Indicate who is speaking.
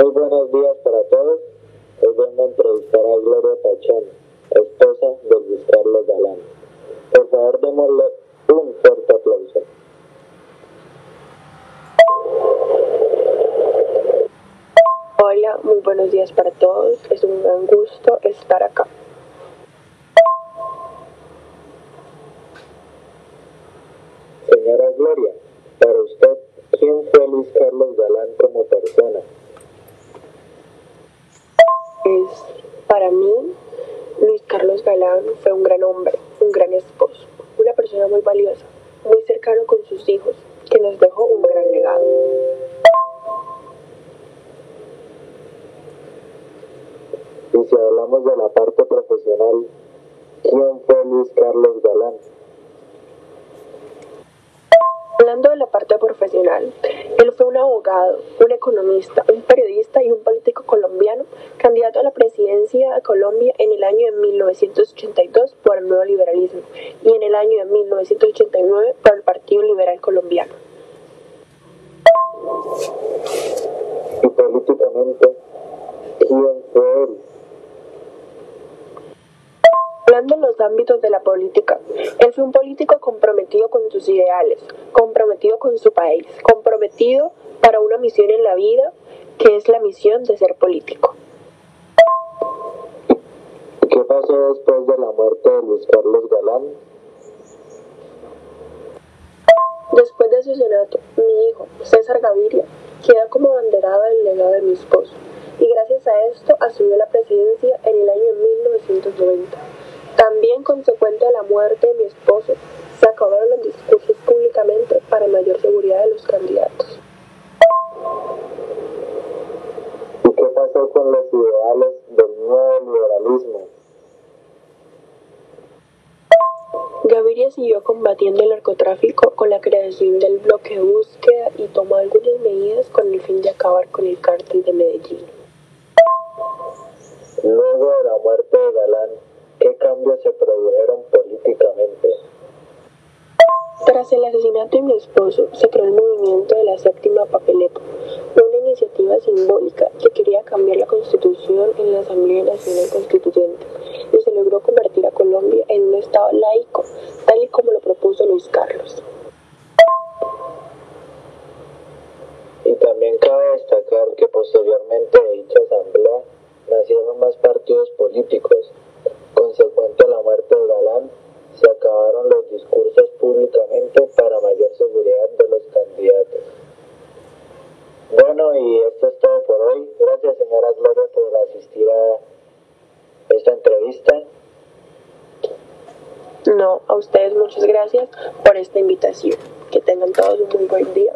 Speaker 1: Muy buenos días para todos. Hoy vengo a entrevistar a Gloria Pachón, esposa de Luis Carlos Galán. Por favor, démosle un fuerte aplauso.
Speaker 2: Hola, muy buenos días para todos. Es un gran gusto estar acá.
Speaker 1: Señora Gloria, para usted, ¿quién fue Luis Carlos Galán como persona?
Speaker 2: Es para mí, Luis Carlos Galán fue un gran hombre, un gran esposo, una persona muy valiosa, muy cercano con sus hijos, que nos dejó un gran legado.
Speaker 1: Y si hablamos de la parte profesional, ¿quién fue Luis Carlos Galán?
Speaker 2: Hablando de la parte profesional, él fue un abogado, un economista, un periodista y un político colombiano, candidato a la presidencia de Colombia en el año de 1982 por el nuevo liberalismo y en el año de 1989 por el Partido Liberal Colombiano.
Speaker 1: Y políticamente, ¿quién fue?
Speaker 2: En los ámbitos de la política, fue un político comprometido con sus ideales, comprometido con su país, comprometido para una misión en la vida, que es la misión de ser político.
Speaker 1: ¿Qué pasó después de la muerte de Luis Carlos Galán?
Speaker 2: Después de su asesinato, mi hijo, César Gaviria, queda como abanderado del legado de mi esposo, y gracias a esto asumió la presidencia en el año 1990. También consecuente a la muerte de mi esposo, se acabaron los discursos públicamente para mayor seguridad de los candidatos.
Speaker 1: ¿Y qué pasó con los ideales del nuevo liberalismo?
Speaker 2: Gaviria siguió combatiendo el narcotráfico con la creación del bloque de búsqueda y tomó algunas medidas con el fin de acabar con el cártel de Medellín.
Speaker 1: Luego de la muerte de Galán, ¿qué cambios se produjeron políticamente?
Speaker 2: Tras el asesinato de mi esposo, se creó el movimiento de la séptima papeleta, una iniciativa simbólica que quería cambiar la constitución en la Asamblea Nacional Constituyente y se logró convertir a Colombia en un Estado laico, tal y como lo propuso Luis Carlos.
Speaker 1: Y también cabe destacar que posteriormente de dicha asamblea nacieron más partidos políticos. Consecuente a la muerte de Galán, se acabaron los discursos públicamente para mayor seguridad de los candidatos. Bueno, y esto es todo por hoy. Gracias, señora Gloria, por asistir a esta entrevista.
Speaker 2: No, a ustedes muchas gracias por esta invitación. Que tengan todos un muy buen día.